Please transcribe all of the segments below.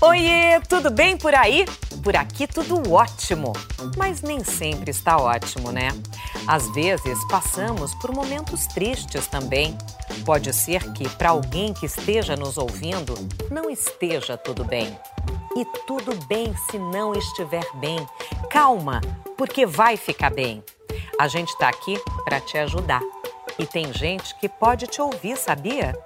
Oiê, tudo bem por aí? Por aqui tudo ótimo, mas nem sempre está ótimo, né? Às vezes passamos por momentos tristes também. Pode ser que para alguém que esteja nos ouvindo não esteja tudo bem. E tudo bem se não estiver bem. Calma, porque vai ficar bem. A gente está aqui para te ajudar. E tem gente que pode te ouvir, sabia?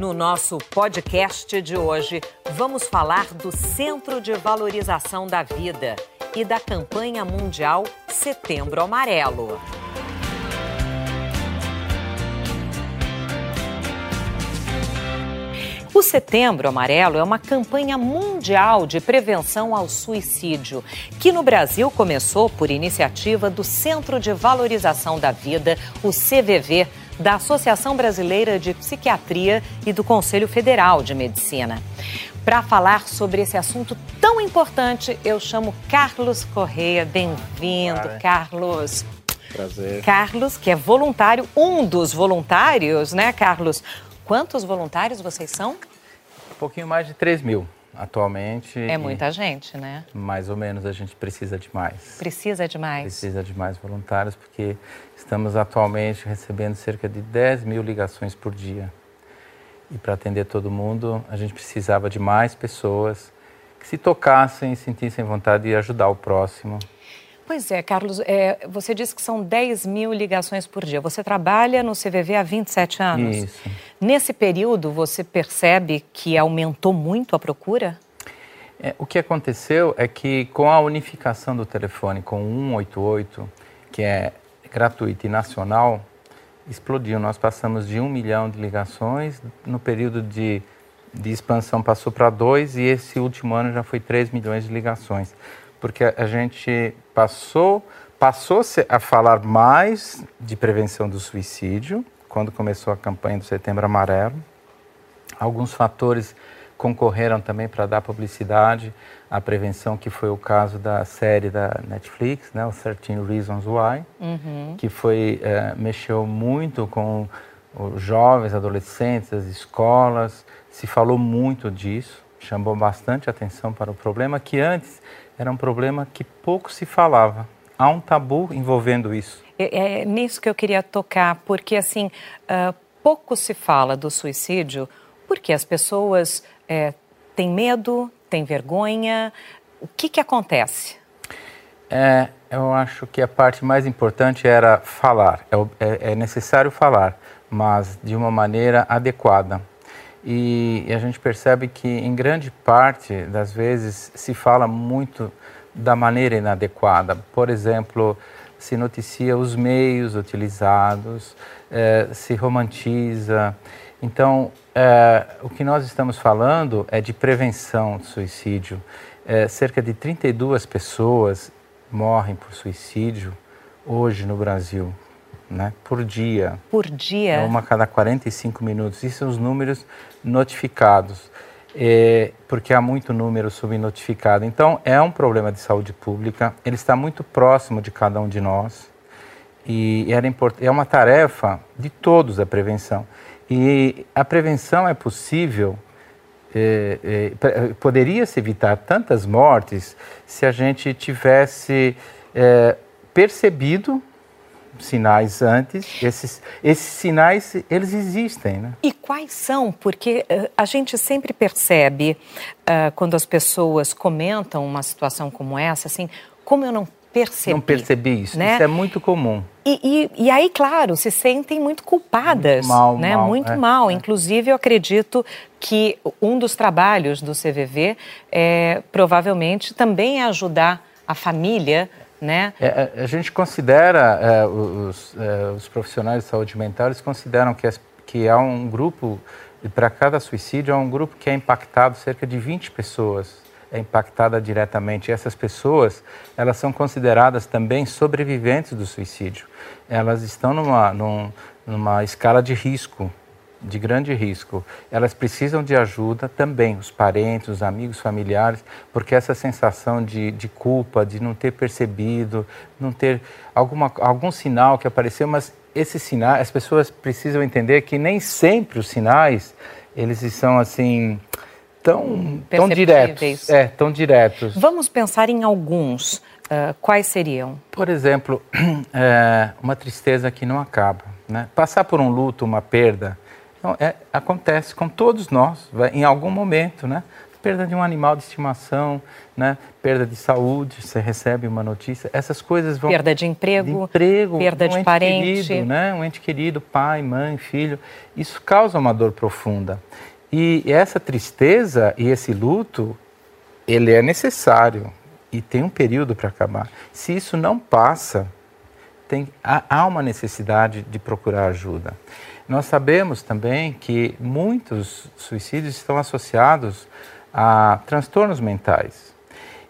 No nosso podcast de hoje, vamos falar do Centro de Valorização da Vida e da campanha mundial Setembro Amarelo. O Setembro Amarelo é uma campanha mundial de prevenção ao suicídio, que no Brasil começou por iniciativa do Centro de Valorização da Vida, o CVV, da Associação Brasileira de Psiquiatria e do Conselho Federal de Medicina. Para falar sobre esse assunto tão importante, eu chamo Carlos Correia. Bem-vindo, Carlos. Prazer. Carlos, que é voluntário, um dos voluntários, né, Carlos? Quantos voluntários vocês são? Um pouquinho mais de 3 mil atualmente. É muita gente, né? Mais ou menos a gente precisa de mais. Precisa de mais. Precisa de mais voluntários, porque estamos atualmente recebendo cerca de 10 mil ligações por dia. E para atender todo mundo, a gente precisava de mais pessoas que se tocassem, sentissem vontade de ajudar o próximo. Pois é, Carlos, é, você disse que são 10 mil ligações por dia. Você trabalha no CVV há 27 anos. Isso. Nesse período, você percebe que aumentou muito a procura? É, o que aconteceu é que com a unificação do telefone com 188, que é gratuito e nacional, explodiu. Nós passamos de um milhão de ligações, no período de, de expansão passou para dois e esse último ano já foi 3 milhões de ligações porque a gente passou passou a falar mais de prevenção do suicídio quando começou a campanha do Setembro Amarelo. Alguns fatores concorreram também para dar publicidade à prevenção, que foi o caso da série da Netflix, né, o 13 Reasons Why, uhum. que foi é, mexeu muito com os jovens, adolescentes, as escolas, se falou muito disso, chamou bastante atenção para o problema que antes era um problema que pouco se falava. Há um tabu envolvendo isso. É, é nisso que eu queria tocar, porque assim, uh, pouco se fala do suicídio porque as pessoas é, têm medo, têm vergonha. O que, que acontece? É, eu acho que a parte mais importante era falar. É, é, é necessário falar, mas de uma maneira adequada. E, e a gente percebe que, em grande parte das vezes, se fala muito da maneira inadequada. Por exemplo, se noticia os meios utilizados, eh, se romantiza. Então, eh, o que nós estamos falando é de prevenção do suicídio. Eh, cerca de 32 pessoas morrem por suicídio hoje no Brasil né, por dia. Por dia? É uma a cada 45 minutos. Isso são os números notificados, é, porque há muito número subnotificado. Então, é um problema de saúde pública, ele está muito próximo de cada um de nós e era é uma tarefa de todos a prevenção. E a prevenção é possível, é, é, poderia se evitar tantas mortes se a gente tivesse é, percebido sinais antes. Esses, esses sinais, eles existem, né? E quais são? Porque uh, a gente sempre percebe, uh, quando as pessoas comentam uma situação como essa, assim, como eu não percebi. Não percebi isso. Né? Isso é muito comum. E, e, e, aí, claro, se sentem muito culpadas. Muito mal, né? mal, Muito é, mal. É. Inclusive, eu acredito que um dos trabalhos do CVV é provavelmente também ajudar a família né? É, a, gente considera, é, os, é, os, profissionais de saúde mental, eles consideram que, as, que há um grupo, para cada suicídio, há um grupo que é impactado, cerca de 20 pessoas é impactada diretamente. E essas pessoas, elas são consideradas também sobreviventes do suicídio. Elas estão numa, num, numa escala de risco de grande risco, elas precisam de ajuda também, os parentes, os amigos, familiares, porque essa sensação de, de culpa, de não ter percebido, não ter alguma, algum sinal que apareceu, mas esses sinais, as pessoas precisam entender que nem sempre os sinais, eles são assim, tão, tão diretos. É, tão diretos. Vamos pensar em alguns. Uh, quais seriam? Por exemplo, é, uma tristeza que não acaba. Né? Passar por um luto, uma perda, então, é, acontece com todos nós, vai, em algum momento, né? Perda de um animal de estimação, né? Perda de saúde, você recebe uma notícia, essas coisas vão... Perda de emprego, de emprego perda um de parente. Querido, né? Um ente querido, pai, mãe, filho, isso causa uma dor profunda. E essa tristeza e esse luto, ele é necessário e tem um período para acabar. Se isso não passa, tem, há uma necessidade de procurar ajuda. Nós sabemos também que muitos suicídios estão associados a transtornos mentais.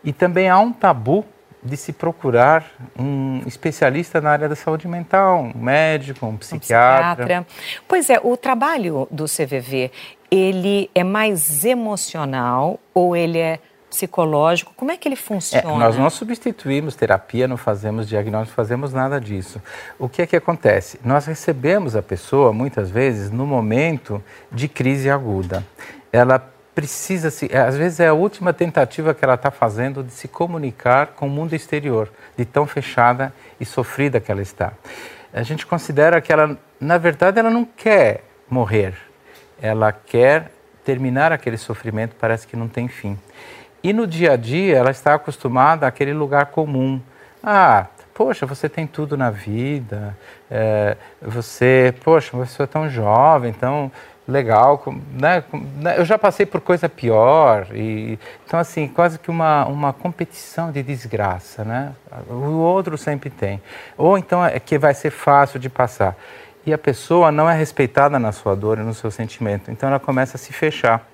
E também há um tabu de se procurar um especialista na área da saúde mental, um médico, um psiquiatra. Um psiquiatra. Pois é, o trabalho do CVV, ele é mais emocional ou ele é psicológico? Como é que ele funciona? É, nós não substituímos terapia, não fazemos diagnóstico, não fazemos nada disso. O que é que acontece? Nós recebemos a pessoa, muitas vezes, no momento de crise aguda. Ela precisa se, às vezes é a última tentativa que ela está fazendo de se comunicar com o mundo exterior, de tão fechada e sofrida que ela está. A gente considera que ela, na verdade, ela não quer morrer, ela quer terminar aquele sofrimento, parece que não tem fim. E no dia a dia ela está acostumada àquele lugar comum. Ah, poxa, você tem tudo na vida, é, você, poxa, você é tão jovem, tão legal, né? né? Eu já passei por coisa pior e então assim quase que uma uma competição de desgraça, né? O outro sempre tem. Ou então é que vai ser fácil de passar e a pessoa não é respeitada na sua dor e no seu sentimento, então ela começa a se fechar.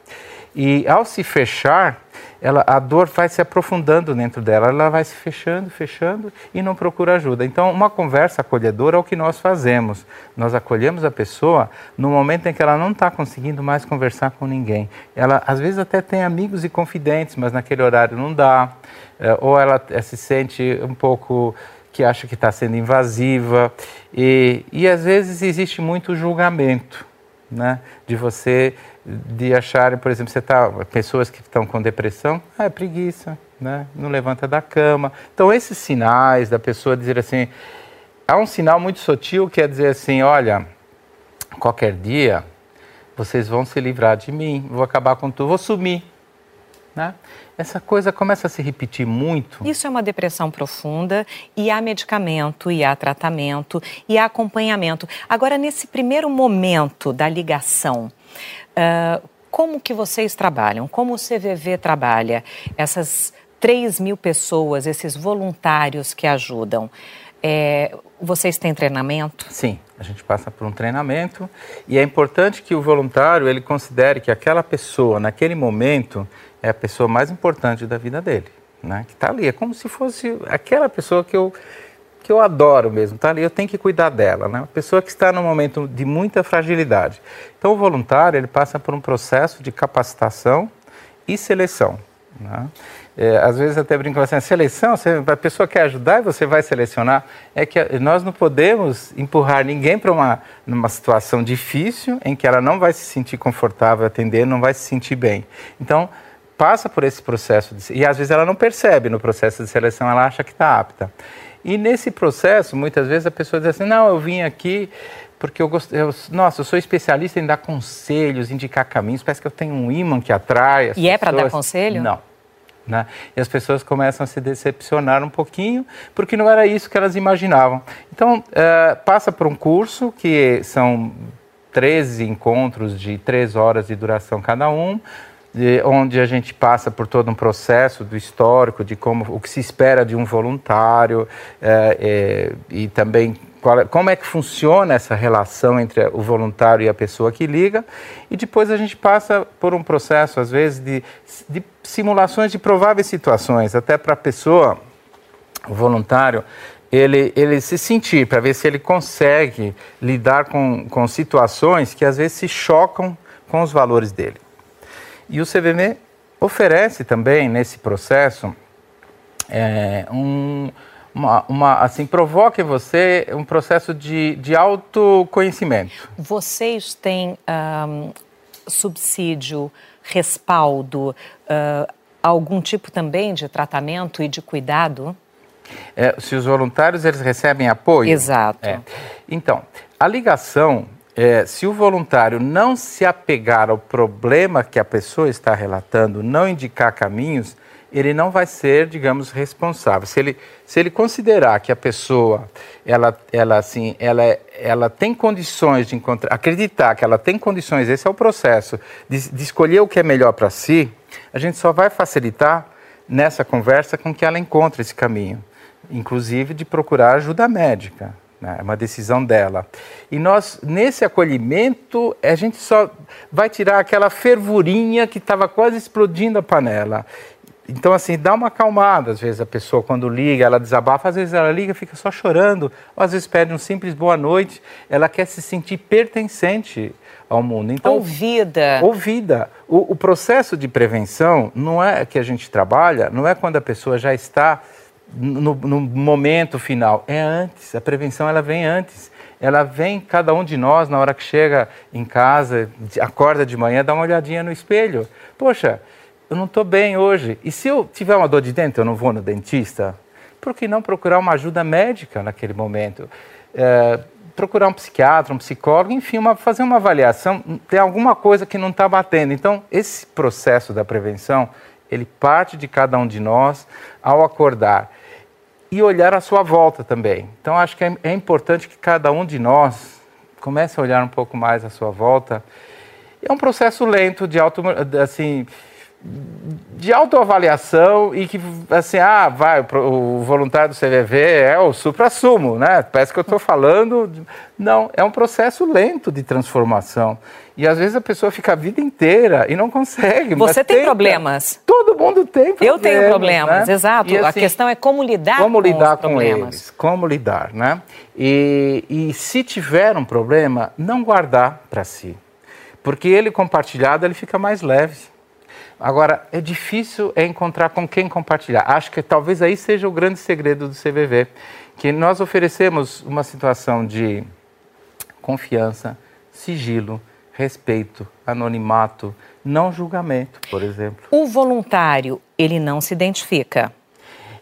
E ao se fechar, ela, a dor vai se aprofundando dentro dela, ela vai se fechando, fechando e não procura ajuda. Então, uma conversa acolhedora é o que nós fazemos. Nós acolhemos a pessoa no momento em que ela não está conseguindo mais conversar com ninguém. Ela, às vezes, até tem amigos e confidentes, mas naquele horário não dá. É, ou ela é, se sente um pouco que acha que está sendo invasiva. E, e, às vezes, existe muito julgamento né? de você de acharem, por exemplo, você tá pessoas que estão com depressão, ah, é preguiça, né? Não levanta da cama. Então esses sinais da pessoa dizer assim, há um sinal muito sutil que é dizer assim, olha, qualquer dia vocês vão se livrar de mim, vou acabar com tudo, vou sumir, né? Essa coisa começa a se repetir muito. Isso é uma depressão profunda e há medicamento, e há tratamento, e há acompanhamento. Agora, nesse primeiro momento da ligação, Uh, como que vocês trabalham? Como o CVV trabalha? Essas 3 mil pessoas, esses voluntários que ajudam, é, vocês têm treinamento? Sim, a gente passa por um treinamento e é importante que o voluntário ele considere que aquela pessoa, naquele momento, é a pessoa mais importante da vida dele, né? Que está ali, é como se fosse aquela pessoa que eu que eu adoro mesmo, tá ali, eu tenho que cuidar dela, né? Uma pessoa que está num momento de muita fragilidade. Então, o voluntário, ele passa por um processo de capacitação e seleção, né? É, às vezes até brinco assim, a seleção, você, a pessoa quer ajudar e você vai selecionar. É que nós não podemos empurrar ninguém para uma numa situação difícil em que ela não vai se sentir confortável atender, não vai se sentir bem. Então, passa por esse processo de, e às vezes ela não percebe no processo de seleção, ela acha que está apta. E nesse processo, muitas vezes a pessoa diz assim: não, eu vim aqui porque eu gosto, eu, nossa, eu sou especialista em dar conselhos, indicar caminhos, parece que eu tenho um imã que atrai. e é para dar conselho? Não. Né? E as pessoas começam a se decepcionar um pouquinho, porque não era isso que elas imaginavam. Então, uh, passa por um curso que são 13 encontros de 3 horas de duração cada um, de, onde a gente passa por todo um processo do histórico de como o que se espera de um voluntário é, é, e também qual, como é que funciona essa relação entre o voluntário e a pessoa que liga e depois a gente passa por um processo às vezes de, de simulações de prováveis situações até para a pessoa o voluntário ele, ele se sentir para ver se ele consegue lidar com, com situações que às vezes se chocam com os valores dele. E o CVM oferece também nesse processo é, um, uma, uma, assim, provoca em você um processo de, de autoconhecimento. Vocês têm um, subsídio respaldo, uh, algum tipo também de tratamento e de cuidado? É, se os voluntários eles recebem apoio? Exato. É. Então, a ligação, é, se o voluntário não se apegar ao problema que a pessoa está relatando, não indicar caminhos, ele não vai ser, digamos, responsável. Se ele, se ele considerar que a pessoa, ela, ela, assim, ela, ela tem condições de encontrar, acreditar que ela tem condições, esse é o processo, de, de escolher o que é melhor para si, a gente só vai facilitar nessa conversa com que ela encontre esse caminho, inclusive de procurar ajuda médica. Né? É uma decisão dela. E nós, nesse acolhimento, a gente só vai tirar aquela fervurinha que estava quase explodindo a panela. Então, assim, dá uma acalmada. Às vezes a pessoa, quando liga, ela desabafa, às vezes ela liga, fica só chorando, ou às vezes pede um simples boa noite. Ela quer se sentir pertencente ao mundo. Então, ouvida. Ouvida. O, o processo de prevenção não é que a gente trabalha, não é quando a pessoa já está no, no momento final, é antes. A prevenção ela vem antes ela vem cada um de nós na hora que chega em casa, acorda de manhã, dá uma olhadinha no espelho. Poxa, eu não estou bem hoje. E se eu tiver uma dor de dente, eu não vou no dentista? Por que não procurar uma ajuda médica naquele momento? É, procurar um psiquiatra, um psicólogo, enfim, uma, fazer uma avaliação, tem alguma coisa que não está batendo. Então, esse processo da prevenção, ele parte de cada um de nós ao acordar e olhar à sua volta também. Então, acho que é, é importante que cada um de nós comece a olhar um pouco mais à sua volta. É um processo lento de auto, assim, de autoavaliação e que, assim, ah, vai, o voluntário do CVV é o supra-sumo, né? Parece que eu estou falando. De... Não, é um processo lento de transformação. E às vezes a pessoa fica a vida inteira e não consegue. Você tem tenta. problemas. Todo mundo tem problemas. Eu tenho problemas, né? exato. E, assim, a questão é como lidar como com lidar os com problemas. eles, como lidar, né? E, e se tiver um problema, não guardar para si. Porque ele compartilhado, ele fica mais leve. Agora, é difícil é encontrar com quem compartilhar. Acho que talvez aí seja o grande segredo do CVV, que nós oferecemos uma situação de confiança, sigilo, respeito, anonimato, não julgamento, por exemplo. O voluntário, ele não se identifica.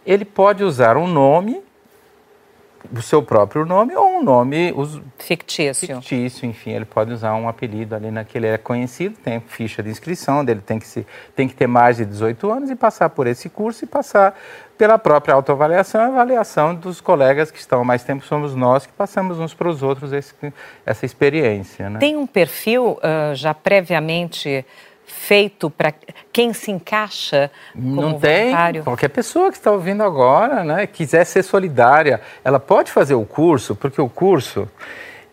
Ele pode usar um nome o seu próprio nome ou um nome os, fictício. Fictício, enfim, ele pode usar um apelido ali naquele é conhecido, tem ficha de inscrição dele, tem que, se, tem que ter mais de 18 anos e passar por esse curso e passar pela própria autoavaliação e avaliação dos colegas que estão há mais tempo, somos nós que passamos uns para os outros esse, essa experiência. Né? Tem um perfil uh, já previamente feito para quem se encaixa como Não tem. voluntário? Qualquer pessoa que está ouvindo agora, né, quiser ser solidária, ela pode fazer o curso, porque o curso,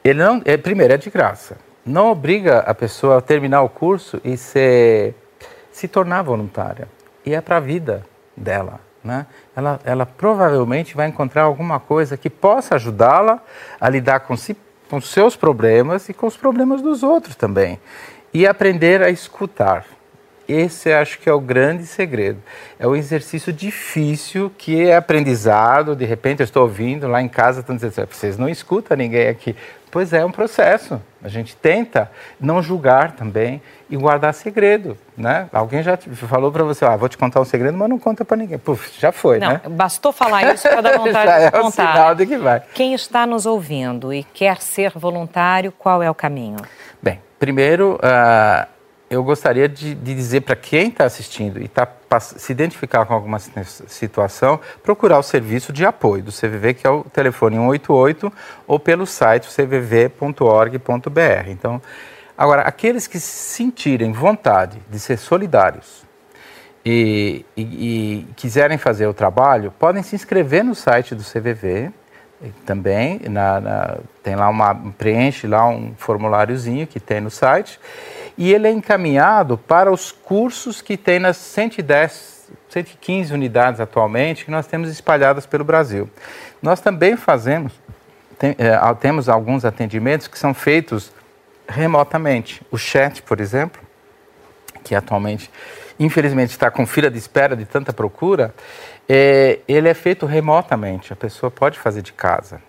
ele não, é, primeiro, é de graça. Não obriga a pessoa a terminar o curso e ser, se tornar voluntária. E é para a vida dela. Né? Ela, ela provavelmente vai encontrar alguma coisa que possa ajudá-la a lidar com, si, com os seus problemas e com os problemas dos outros também e aprender a escutar. Esse acho que é o grande segredo. É o exercício difícil que é aprendizado. De repente eu estou ouvindo lá em casa, estão dizendo, vocês não escutam ninguém aqui. Pois é, é um processo. A gente tenta não julgar também e guardar segredo, né? Alguém já falou para você, ah, vou te contar um segredo, mas não conta para ninguém. Puf, já foi, não, né? Bastou falar isso para dar vontade de é contar. Um sinal de que vai. Quem está nos ouvindo e quer ser voluntário, qual é o caminho? Primeiro, uh, eu gostaria de, de dizer para quem está assistindo e está se identificar com alguma situação, procurar o serviço de apoio do CVV, que é o telefone 188, ou pelo site cvv.org.br. Então, agora, aqueles que sentirem vontade de ser solidários e, e, e quiserem fazer o trabalho, podem se inscrever no site do CVV, também na, na, tem lá uma preenche lá um formuláriozinho que tem no site. E ele é encaminhado para os cursos que tem nas 110 115 unidades atualmente que nós temos espalhadas pelo Brasil. Nós também fazemos tem, é, temos alguns atendimentos que são feitos remotamente. O chat por exemplo que atualmente infelizmente está com fila de espera de tanta procura é, ele é feito remotamente, a pessoa pode fazer de casa.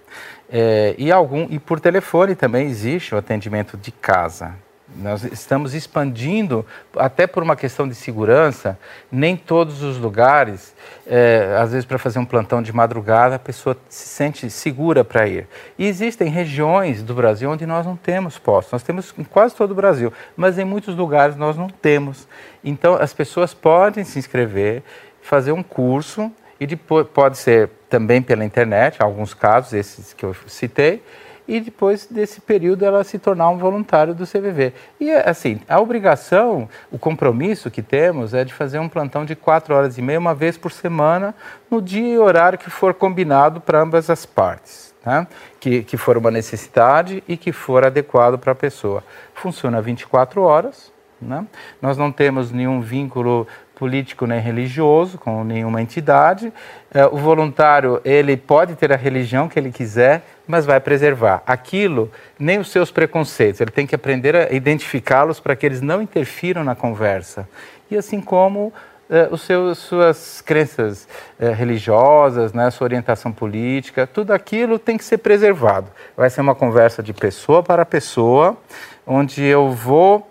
É, e, algum, e por telefone também existe o atendimento de casa. Nós estamos expandindo, até por uma questão de segurança, nem todos os lugares, é, às vezes para fazer um plantão de madrugada, a pessoa se sente segura para ir. E existem regiões do Brasil onde nós não temos postos. Nós temos em quase todo o Brasil, mas em muitos lugares nós não temos. Então as pessoas podem se inscrever, fazer um curso, e depois pode ser também pela internet, alguns casos, esses que eu citei, e depois desse período ela se tornar um voluntário do CVV. E assim, a obrigação, o compromisso que temos é de fazer um plantão de quatro horas e meia, uma vez por semana, no dia e horário que for combinado para ambas as partes. Né? Que, que for uma necessidade e que for adequado para a pessoa. Funciona 24 horas, né? Nós não temos nenhum vínculo político nem religioso com nenhuma entidade. É, o voluntário ele pode ter a religião que ele quiser, mas vai preservar aquilo, nem os seus preconceitos. Ele tem que aprender a identificá-los para que eles não interfiram na conversa. E assim como é, os seus, suas crenças é, religiosas, né, sua orientação política, tudo aquilo tem que ser preservado. Vai ser uma conversa de pessoa para pessoa, onde eu vou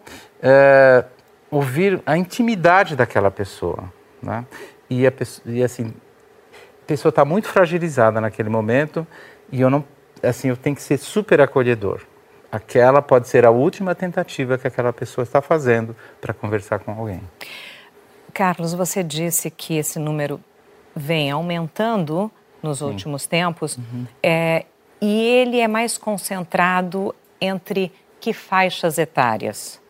ouvir a intimidade daquela pessoa, né? E, a, e assim, a pessoa está muito fragilizada naquele momento e eu não, assim, eu tenho que ser super acolhedor. Aquela pode ser a última tentativa que aquela pessoa está fazendo para conversar com alguém. Carlos, você disse que esse número vem aumentando nos Sim. últimos tempos uhum. é, e ele é mais concentrado entre que faixas etárias?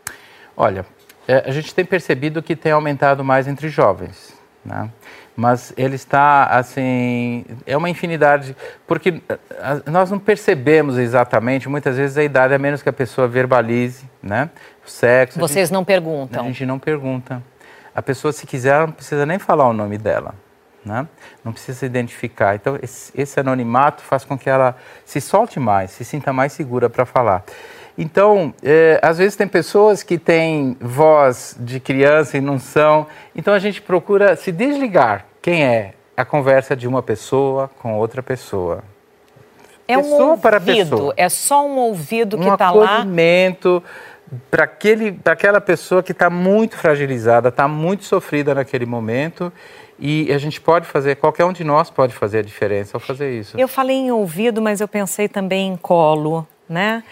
Olha, é, a gente tem percebido que tem aumentado mais entre jovens, né? mas ele está assim é uma infinidade porque nós não percebemos exatamente muitas vezes a idade a menos que a pessoa verbalize né? O sexo vocês gente, não perguntam. A gente não pergunta. A pessoa se quiser não precisa nem falar o nome dela né? não precisa se identificar. Então esse, esse anonimato faz com que ela se solte mais se sinta mais segura para falar então, é, às vezes tem pessoas que têm voz de criança e não são. Então a gente procura se desligar. Quem é? A conversa de uma pessoa com outra pessoa. É pessoa um ouvido, para pessoa. é só um ouvido que está lá. Um acolhimento para aquela pessoa que está muito fragilizada, está muito sofrida naquele momento. E a gente pode fazer, qualquer um de nós pode fazer a diferença ao fazer isso. Eu falei em ouvido, mas eu pensei também em colo, né?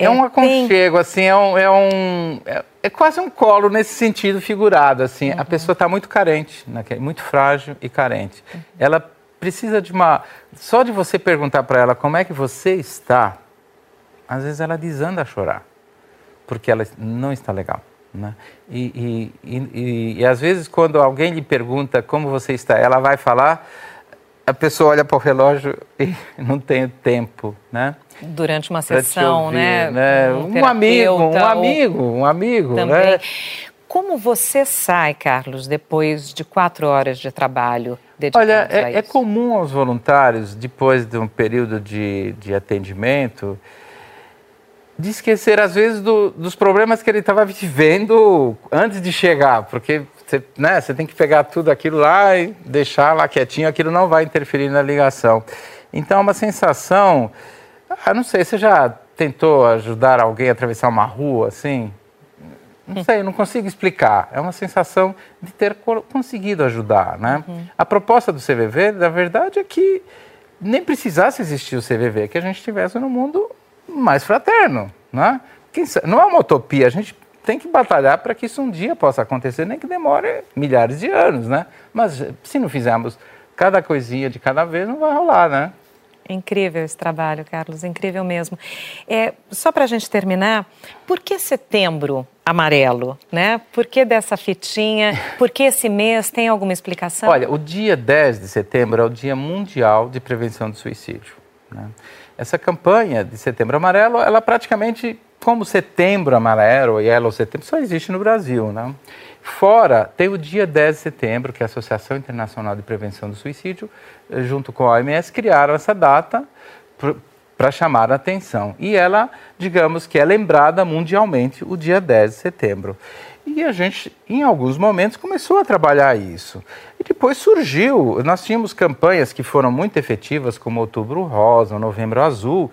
É, é um aconchego, tem... assim, é um, é um é, é, quase um colo nesse sentido figurado, assim. Uhum. A pessoa está muito carente, muito frágil e carente. Uhum. Ela precisa de uma... Só de você perguntar para ela como é que você está, às vezes ela desanda a chorar, porque ela não está legal. Né? E, e, e, e, às vezes quando alguém lhe pergunta como você está, ela vai falar, a pessoa olha para o relógio e não tem tempo, né? Durante uma sessão, ouvir, né? né? Um, um amigo, um amigo, um amigo, também. né? Como você sai, Carlos, depois de quatro horas de trabalho Olha, é, é, comum aos voluntários, depois de um período de, de atendimento, de esquecer, às vezes, do, dos problemas que ele estava vivendo antes de chegar, porque você, né, você tem que pegar tudo aquilo lá e deixar lá quietinho, aquilo não vai interferir na ligação. Então, é uma sensação. Ah, não sei, você já tentou ajudar alguém a atravessar uma rua assim? Não sei, não consigo explicar. É uma sensação de ter conseguido ajudar, né? Uhum. A proposta do CVV, na verdade, é que nem precisasse existir o CVV, que a gente estivesse no mundo mais fraterno, né? Não é uma utopia, a gente tem que batalhar para que isso um dia possa acontecer, nem que demore milhares de anos, né? Mas se não fizermos cada coisinha de cada vez, não vai rolar, né? Incrível esse trabalho, Carlos, incrível mesmo. É, só para a gente terminar, por que setembro amarelo, né? Por que dessa fitinha? Por que esse mês? Tem alguma explicação? Olha, o dia 10 de setembro é o Dia Mundial de Prevenção do Suicídio. Né? Essa campanha de Setembro Amarelo, ela praticamente como Setembro Amarelo e Yellow Setembro só existe no Brasil, né? Fora, tem o dia 10 de setembro, que é a Associação Internacional de Prevenção do Suicídio, eh, junto com a OMS, criaram essa data para chamar a atenção. E ela, digamos que é lembrada mundialmente o dia 10 de setembro. E a gente, em alguns momentos, começou a trabalhar isso. E depois surgiu, nós tínhamos campanhas que foram muito efetivas, como Outubro Rosa, Novembro Azul,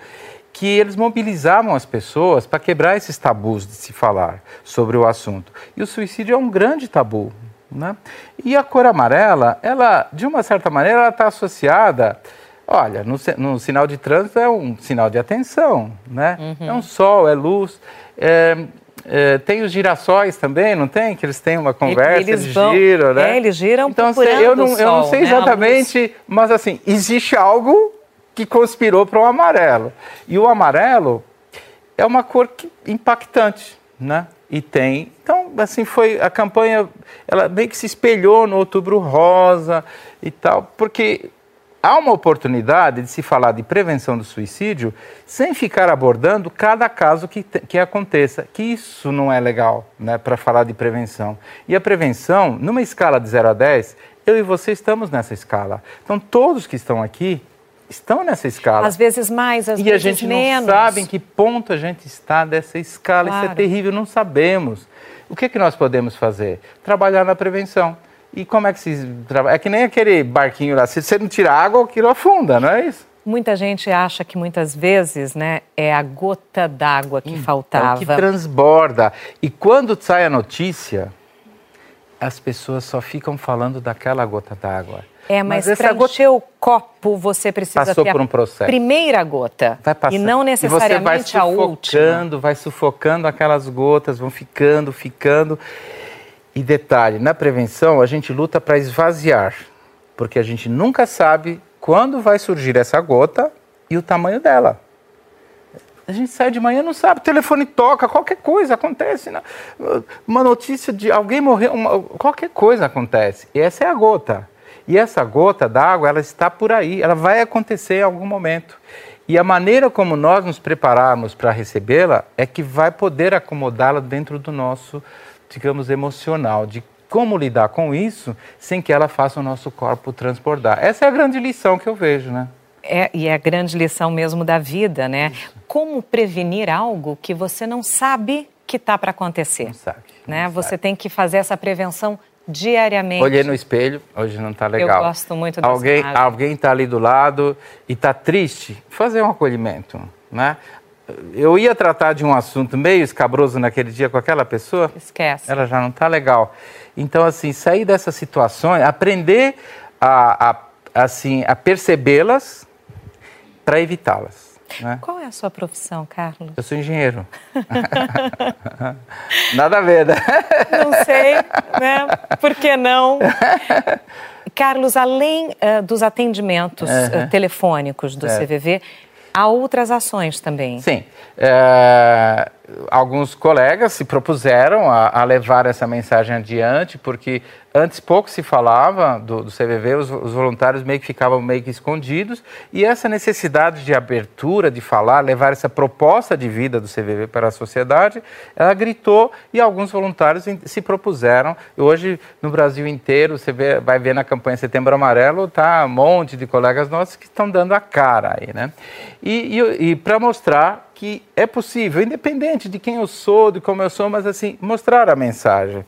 que eles mobilizavam as pessoas para quebrar esses tabus de se falar sobre o assunto. E o suicídio é um grande tabu. Né? E a cor amarela, ela, de uma certa maneira, ela está associada. Olha, no, no, sinal de trânsito é um sinal de atenção, né? Uhum. É um sol, é luz. É, é, tem os girassóis também, não tem? Que eles têm uma conversa, eles, eles vão, giram, né? É, eles giram então, eu não, eu não sei né? exatamente, mas assim, existe algo que conspirou para o amarelo. E o amarelo é uma cor que, impactante, né? E tem. Então, assim, foi a campanha, ela meio que se espelhou no Outubro Rosa e tal, porque há uma oportunidade de se falar de prevenção do suicídio sem ficar abordando cada caso que, que aconteça, que isso não é legal, né, para falar de prevenção. E a prevenção, numa escala de 0 a 10, eu e você estamos nessa escala. Então, todos que estão aqui estão nessa escala. Às vezes mais, às e vezes menos. E a gente menos. não sabe em que ponto a gente está dessa escala. Claro. Isso é terrível, não sabemos. O que, é que nós podemos fazer? Trabalhar na prevenção. E como é que se trabalha? É que nem aquele barquinho lá, se você não tira água, aquilo afunda, não é isso? Muita gente acha que muitas vezes né, é a gota d'água que então, faltava. que transborda. E quando sai a notícia, as pessoas só ficam falando daquela gota d'água. É, mas, mas para encher gota... o copo você precisa Passou ter por um processo. a primeira gota. Vai passar. E não necessariamente e a última. Vai sufocando aquelas gotas, vão ficando, ficando. E detalhe, na prevenção a gente luta para esvaziar, porque a gente nunca sabe quando vai surgir essa gota e o tamanho dela. A gente sai de manhã não sabe, o telefone toca, qualquer coisa acontece. Né? Uma notícia de alguém morreu, uma, qualquer coisa acontece. E essa é a gota. E essa gota d'água, ela está por aí, ela vai acontecer em algum momento. E a maneira como nós nos prepararmos para recebê-la é que vai poder acomodá-la dentro do nosso, digamos, emocional, de como lidar com isso sem que ela faça o nosso corpo transbordar. Essa é a grande lição que eu vejo, né? É, e é a grande lição mesmo da vida, né? Isso. Como prevenir algo que você não sabe que está para acontecer? Não sabe. Né? Não você sabe. tem que fazer essa prevenção diariamente. Olhei no espelho, hoje não está legal. Eu gosto muito dessa alguém Alguém está ali do lado e está triste, fazer um acolhimento, né? Eu ia tratar de um assunto meio escabroso naquele dia com aquela pessoa. Esquece. Ela já não está legal. Então, assim, sair dessas situações, aprender a, a assim, a percebê-las para evitá-las. Né? Qual é a sua profissão, Carlos? Eu sou engenheiro. Nada a ver, né? Não sei, né? Por que não? Carlos, além uh, dos atendimentos uhum. uh, telefônicos do é. CVV, há outras ações também. Sim. É, alguns colegas se propuseram a, a, levar essa mensagem adiante, porque Antes pouco se falava do, do CVV, os, os, voluntários meio que ficavam meio que escondidos e essa necessidade de abertura, de falar, levar essa proposta de vida do CVV para a sociedade, ela gritou e alguns voluntários se propuseram. Hoje no Brasil inteiro, você vê, vai ver na campanha Setembro Amarelo, tá um monte de colegas nossos que estão dando a cara aí, né? E, e, e para mostrar que é possível, independente de quem eu sou, de como eu sou, mas assim, mostrar a mensagem.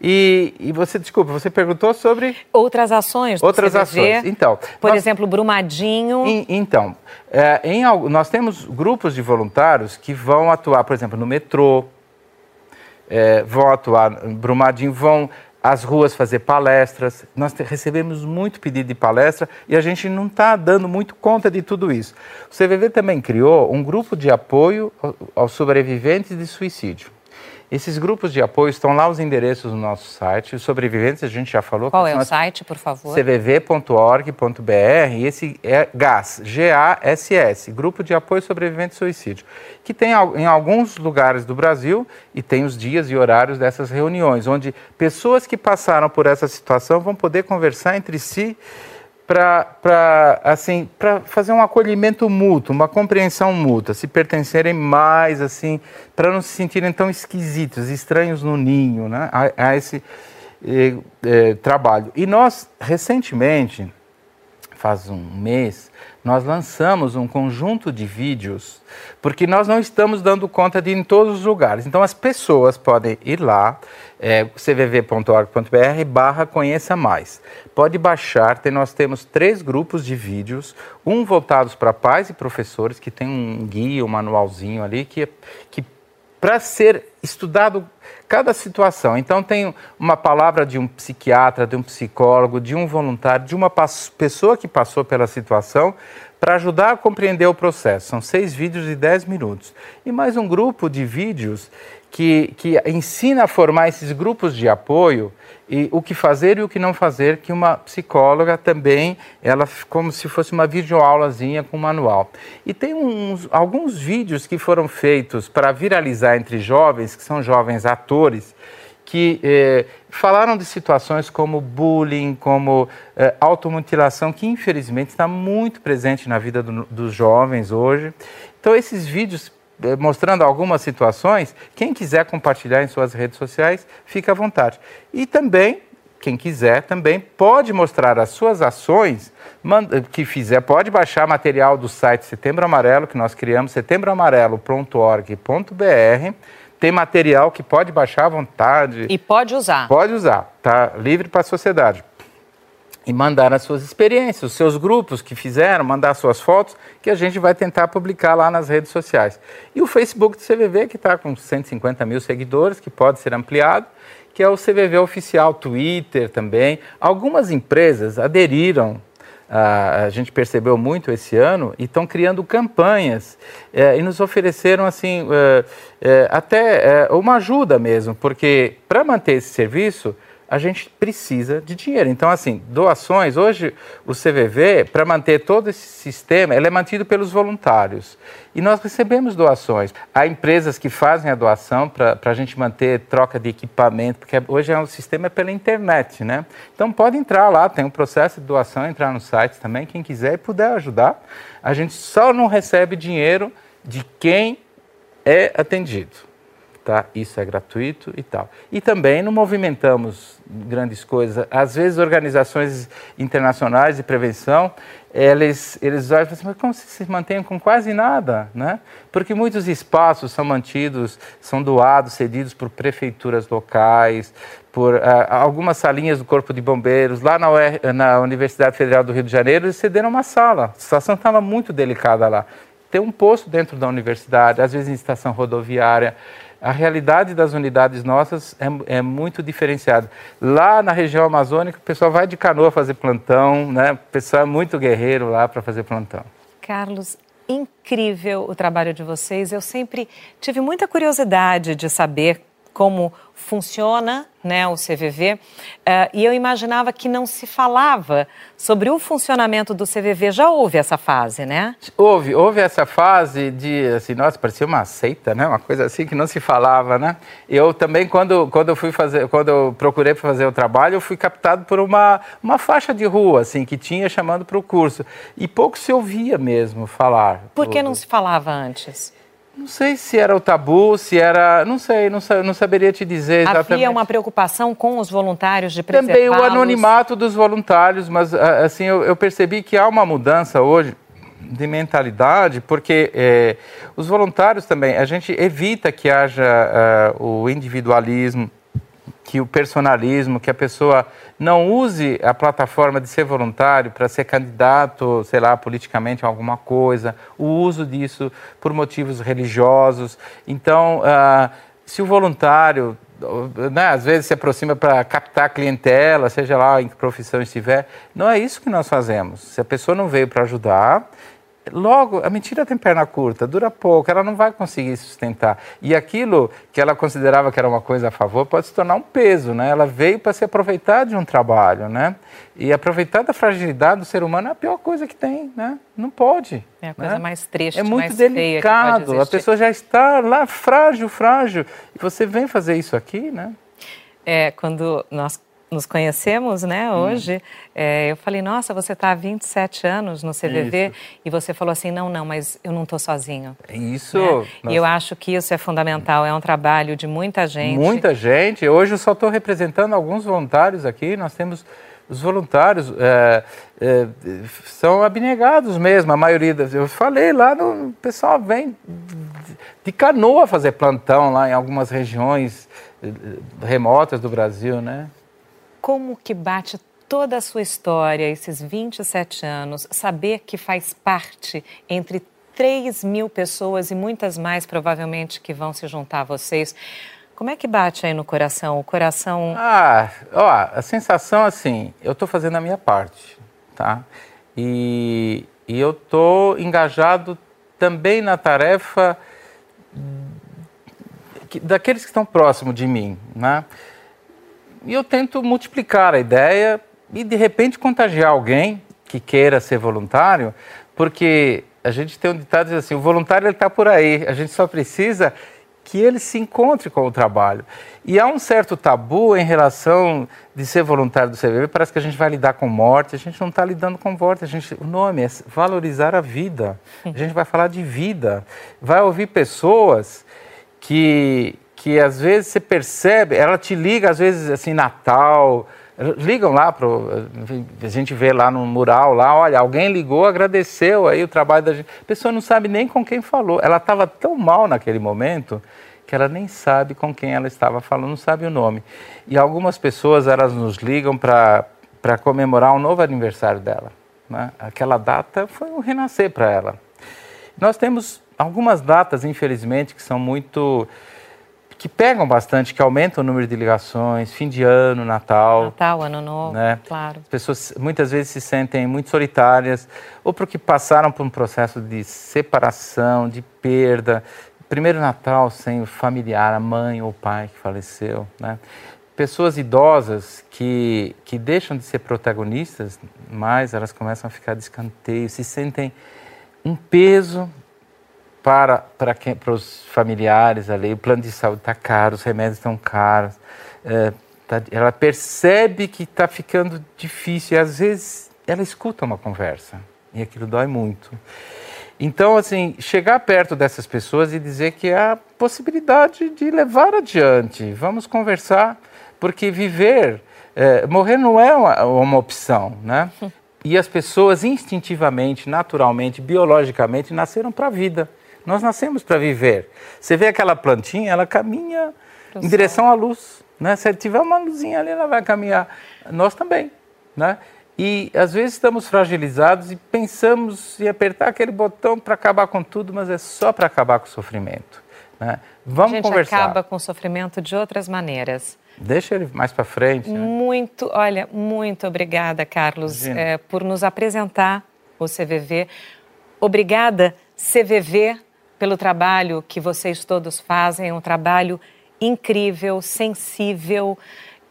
E, e você, desculpa, você perguntou sobre... Outras ações do Outras CVV, ações, então. Por nós, exemplo, Brumadinho... Então, é, em, nós temos grupos de voluntários que vão atuar, por exemplo, no metrô, é, vão atuar em Brumadinho, vão às ruas fazer palestras. Nós recebemos muito pedido de palestra e a gente não está dando muito conta de tudo isso. O CVV também criou um grupo de apoio aos sobreviventes de suicídio. Esses grupos de apoio estão lá os endereços no nosso site. Os sobreviventes, a gente já falou. Qual é o site, por favor? cvv.org.br. E esse é GAS, G-A-S-S, Grupo de Apoio Sobreviventes Suicídio, que tem em alguns lugares do Brasil e tem os dias e horários dessas reuniões, onde pessoas que passaram por essa situação vão poder conversar entre si para assim fazer um acolhimento mútuo, uma compreensão mútua, se pertencerem mais assim, para não se sentirem tão esquisitos, estranhos no ninho, né? A, a esse eh, trabalho. E nós recentemente faz um mês, nós lançamos um conjunto de vídeos, porque nós não estamos dando conta de ir em todos os lugares. Então as pessoas podem ir lá, é, cvv.org.br barra conheça mais. Pode baixar, tem, nós temos três grupos de vídeos, um voltados para pais e professores, que tem um guia, um manualzinho ali, que, que para ser estudado cada situação. Então, tem uma palavra de um psiquiatra, de um psicólogo, de um voluntário, de uma pessoa que passou pela situação, para ajudar a compreender o processo. São seis vídeos de dez minutos. E mais um grupo de vídeos que, que ensina a formar esses grupos de apoio e o que fazer e o que não fazer, que uma psicóloga também, ela como se fosse uma videoaulazinha com manual. E tem uns, alguns vídeos que foram feitos para viralizar entre jovens, que são jovens atores, que eh, falaram de situações como bullying, como eh, automutilação, que infelizmente está muito presente na vida do, dos jovens hoje. Então, esses vídeos eh, mostrando algumas situações, quem quiser compartilhar em suas redes sociais, fica à vontade. E também, quem quiser, também pode mostrar as suas ações que fizer, pode baixar material do site Setembro Amarelo, que nós criamos, setembroamarelo.org.br. Tem material que pode baixar à vontade. E pode usar. Pode usar, tá livre para a sociedade e mandar as suas experiências, os seus grupos que fizeram, mandar suas fotos, que a gente vai tentar publicar lá nas redes sociais. E o Facebook do CVV, que está com 150 mil seguidores, que pode ser ampliado, que é o CVV oficial, Twitter também. Algumas empresas aderiram a, gente percebeu muito esse ano e estão criando campanhas é, e nos ofereceram assim é, é, até uma ajuda mesmo, porque para manter esse serviço a gente precisa de dinheiro. Então, assim, doações, hoje o CVV, para manter todo esse sistema, ele é mantido pelos voluntários. E nós recebemos doações. Há empresas que fazem a doação para a gente manter troca de equipamento, porque hoje é um sistema pela internet, né? Então, pode entrar lá, tem um processo de doação, entrar no site também, quem quiser e puder ajudar. A gente só não recebe dinheiro de quem é atendido tá? Isso é gratuito e tal. E também não movimentamos grandes coisas. Às vezes, organizações internacionais de prevenção, eles, eles olham e falam assim, mas como se mantêm com quase nada, né? Porque muitos espaços são mantidos, são doados, cedidos por prefeituras locais, por uh, algumas salinhas do Corpo de Bombeiros. Lá na, UR, na Universidade Federal do Rio de Janeiro, eles cederam uma sala. A situação estava muito delicada lá. Tem um posto dentro da universidade, às vezes em estação rodoviária a realidade das unidades nossas é, é, muito diferenciada. Lá na região amazônica, o pessoal vai de canoa fazer plantão, né? o pessoal é muito guerreiro lá para fazer plantão. Carlos, incrível o trabalho de vocês. Eu sempre tive muita curiosidade de saber como funciona né, o CVV, uh, eh, e eu imaginava que não se falava sobre o funcionamento do CVV. Já houve essa fase, né? Houve, houve essa fase de, assim, nossa, parecia uma seita, né? Uma coisa assim que não se falava, né? Eu também, quando, quando eu fui fazer, quando eu procurei para fazer o trabalho, eu fui captado por uma, uma faixa de rua, assim, que tinha chamando para o curso. E pouco se ouvia mesmo falar. Por que não se falava antes? Não sei se era o tabu, se era. Não sei, não, não saberia te dizer exatamente. Havia uma preocupação com os voluntários de Também o anonimato dos voluntários, mas assim, eu, eu, percebi que há uma mudança hoje de mentalidade, porque é, os voluntários também, a gente evita que haja uh, o individualismo, que o personalismo, que a pessoa não use a plataforma de ser voluntário para ser candidato, sei lá, politicamente a alguma coisa, o uso disso por motivos religiosos. Então, uh, se o voluntário, né, às vezes se aproxima para captar clientela, seja lá em que profissão estiver, não é isso que nós fazemos. Se a pessoa não veio para ajudar, Logo, a mentira tem perna curta, dura pouco, ela não vai conseguir sustentar. E aquilo que ela considerava que era uma coisa a favor pode se tornar um peso, né? Ela veio para se aproveitar de um trabalho, né? E aproveitar da fragilidade do ser humano é a pior coisa que tem, né? Não pode. É a coisa né? mais triste, É muito mais delicado. a pessoa já está lá frágil, frágil. E você vem fazer isso aqui, né? É, quando nós nos conhecemos, né, hum. hoje, hum. é, eu falei, nossa, você está há 27 anos no CVV, isso. e você falou assim, não, não, mas eu não estou sozinho. É isso. Né? E eu acho que isso é fundamental, é um trabalho de muita gente. Muita gente, hoje eu só estou representando alguns voluntários aqui, nós temos Os voluntários é, é, são abnegados mesmo, a maioria. Das, eu falei lá, no, o pessoal vem de canoa fazer plantão lá em algumas regiões remotas do Brasil, né? Como que bate toda a sua história, esses 27 anos, saber que faz parte entre 3 mil pessoas e muitas mais provavelmente que vão se juntar a vocês. Como é que bate aí no coração? O coração. Ah, ó, a sensação assim, eu estou fazendo a minha parte, tá? E, e eu estou engajado também na tarefa daqueles que estão próximos de mim, né? E eu tento multiplicar a ideia e de repente contagiar alguém que queira ser voluntário, porque a gente tem um ditado assim, o voluntário está por aí, a gente só precisa que ele se encontre com o trabalho. E há um certo tabu em relação de ser voluntário do CVV, parece que a gente vai lidar com morte, a gente não está lidando com morte, a gente, o nome é valorizar a vida, a gente vai falar de vida, vai ouvir pessoas que, que às vezes você percebe, ela te liga às vezes assim, Natal, ligam lá pro a gente vê lá no mural lá olha alguém ligou agradeceu aí o trabalho da gente. A pessoa não sabe nem com quem falou. Ela estava tão mal naquele momento que ela nem sabe com quem ela estava falando não sabe o nome. E algumas pessoas elas nos ligam para comemorar um novo aniversário dela né? aquela data foi um renascer para ela. Nós temos algumas datas infelizmente que são muito que pegam bastante, que aumentam o número de ligações, fim de ano, Natal. Natal, Ano Novo, né? claro. As pessoas muitas vezes se sentem muito solitárias, ou porque passaram por um processo de separação, de perda. Primeiro Natal sem o familiar, a mãe ou o pai que faleceu, né? Pessoas idosas que, que deixam de ser protagonistas, mas elas começam a ficar de escanteio, se sentem um peso para, para, quem, para os familiares ali, o plano de saúde está caro, os remédios estão caros, é, tá, ela percebe que está ficando difícil e às vezes ela escuta uma conversa e aquilo dói muito. Então, assim, chegar perto dessas pessoas e dizer que há possibilidade de levar adiante, vamos conversar, porque viver, é, morrer não é uma, uma opção, né? E as pessoas instintivamente, naturalmente, biologicamente nasceram para a vida. Nós nascemos para viver. Você vê aquela plantinha, ela caminha em direção à luz. Né? Se tiver uma luzinha ali, ela vai caminhar. Nós também. Né? E às vezes estamos fragilizados e pensamos em apertar aquele botão para acabar com tudo, mas é só para acabar com o sofrimento. Né? Vamos A gente conversar. acaba com o sofrimento de outras maneiras. Deixa ele mais para frente. Né? Muito, olha, muito obrigada, Carlos, é, por nos apresentar o CVV. Obrigada, CVV, pelo trabalho que vocês todos fazem, um trabalho incrível, sensível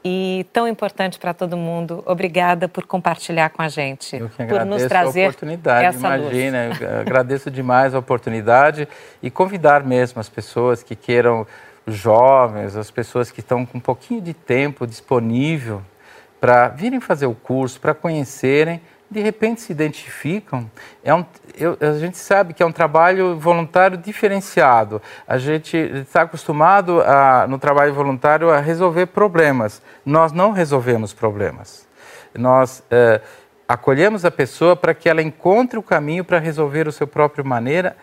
e tão importante para todo mundo. Obrigada por compartilhar com a gente, Eu que por nos trazer a oportunidade. Essa imagina, luz. agradeço demais a oportunidade e convidar mesmo as pessoas que queiram, os jovens, as pessoas que estão com um pouquinho de tempo disponível para virem fazer o curso, para conhecerem de repente se identificam. É um, eu, a gente sabe que é um trabalho voluntário diferenciado. A gente está acostumado a, no trabalho voluntário a resolver problemas. Nós não resolvemos problemas. Nós é, acolhemos a pessoa para que ela encontre o caminho para resolver o seu próprio maneira,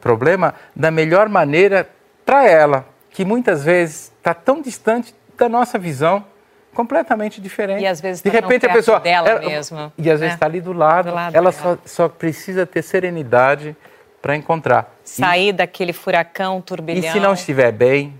problema da melhor maneira para ela, que muitas vezes está tão distante da nossa visão completamente diferente. E às vezes de tá repente a pessoa dela ela, mesma. E às vezes está né? ali do lado. Do lado ela só, só, precisa ter serenidade para encontrar. Sair e, daquele furacão, turbilhão. E se não estiver bem,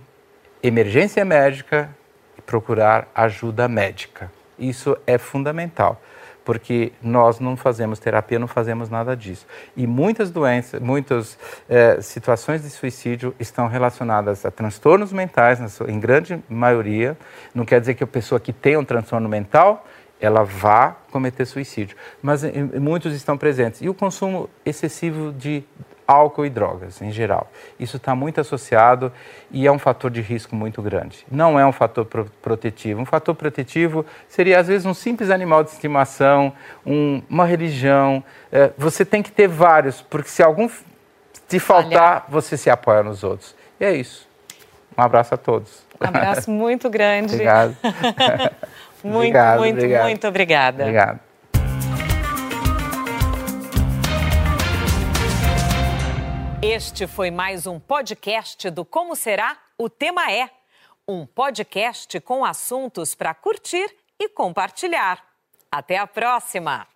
emergência médica e procurar ajuda médica. Isso é fundamental porque nós não fazemos terapia, não fazemos nada disso. E muitas doenças, muitas é, situações de suicídio estão relacionadas a transtornos mentais, em grande maioria. Não quer dizer que a pessoa que tem um transtorno mental ela vá cometer suicídio, mas muitos estão presentes. E o consumo excessivo de álcool e drogas em geral. Isso está muito associado e é um fator de risco muito grande. Não é um fator pro protetivo. Um fator protetivo seria, às vezes, um simples animal de estimação, um, uma religião. É, você tem que ter vários, porque se algum te faltar, você se apoia nos outros. E é isso. Um abraço a todos. Um abraço muito grande. Obrigado. Muito, obrigado, muito, obrigado. muito obrigada. Obrigado. Este foi mais um podcast do Como Será? O Tema é. Um podcast com assuntos para curtir e compartilhar. Até a próxima!